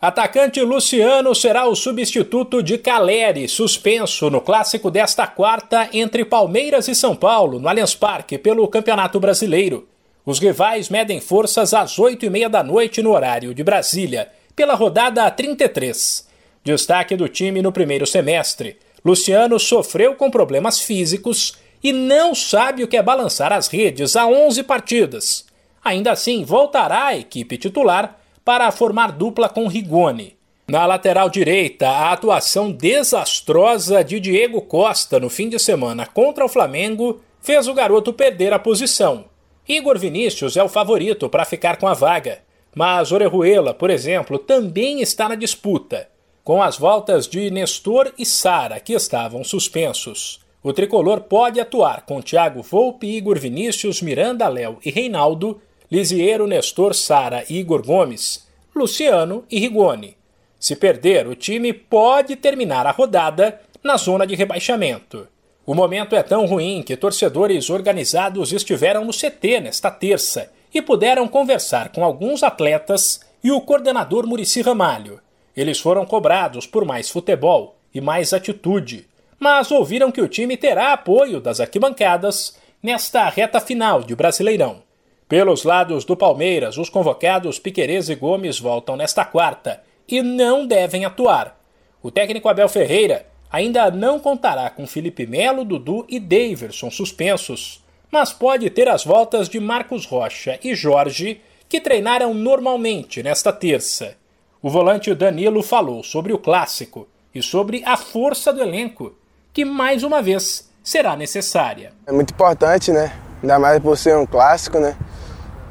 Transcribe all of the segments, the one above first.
Atacante Luciano será o substituto de Caleri, suspenso no clássico desta quarta entre Palmeiras e São Paulo, no Allianz Parque, pelo Campeonato Brasileiro. Os rivais medem forças às oito e meia da noite no horário de Brasília, pela rodada 33. Destaque do time no primeiro semestre. Luciano sofreu com problemas físicos e não sabe o que é balançar as redes há 11 partidas. Ainda assim, voltará à equipe titular para formar dupla com Rigoni. Na lateral direita, a atuação desastrosa de Diego Costa no fim de semana contra o Flamengo fez o garoto perder a posição. Igor Vinícius é o favorito para ficar com a vaga, mas Orejuela, por exemplo, também está na disputa, com as voltas de Nestor e Sara, que estavam suspensos. O tricolor pode atuar com Thiago Volpe, Igor Vinícius, Miranda Léo e Reinaldo Lisiero, Nestor, Sara e Igor Gomes, Luciano e Rigoni. Se perder, o time pode terminar a rodada na zona de rebaixamento. O momento é tão ruim que torcedores organizados estiveram no CT nesta terça e puderam conversar com alguns atletas e o coordenador Murici Ramalho. Eles foram cobrados por mais futebol e mais atitude, mas ouviram que o time terá apoio das arquibancadas nesta reta final de Brasileirão. Pelos lados do Palmeiras, os convocados Piquerez e Gomes voltam nesta quarta e não devem atuar. O técnico Abel Ferreira ainda não contará com Felipe Melo, Dudu e Daverson suspensos, mas pode ter as voltas de Marcos Rocha e Jorge, que treinaram normalmente nesta terça. O volante Danilo falou sobre o clássico e sobre a força do elenco, que mais uma vez será necessária. É muito importante, né? Ainda mais por ser um clássico, né?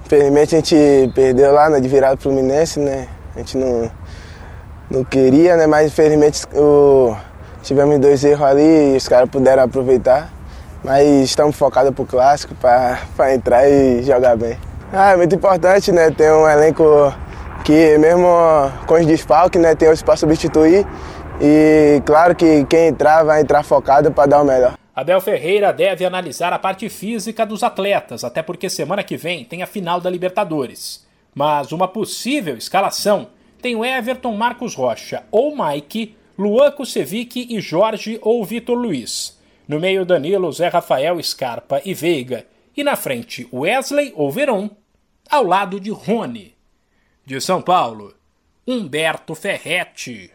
Infelizmente a gente perdeu lá né, de virada Fluminense, né? A gente não, não queria, né? Mas infelizmente o, tivemos dois erros ali e os caras puderam aproveitar. Mas estamos focados pro clássico para entrar e jogar bem. Ah, é muito importante, né? Ter um elenco que mesmo com os desfalques, né, tem outros para substituir. E claro que quem entrar vai entrar focado para dar o melhor. Abel Ferreira deve analisar a parte física dos atletas, até porque semana que vem tem a final da Libertadores. Mas uma possível escalação tem o Everton Marcos Rocha ou Mike, Luan Kusevic e Jorge ou Vitor Luiz. No meio Danilo, Zé Rafael, Scarpa e Veiga. E na frente Wesley ou Verón, ao lado de Rony. De São Paulo, Humberto Ferretti.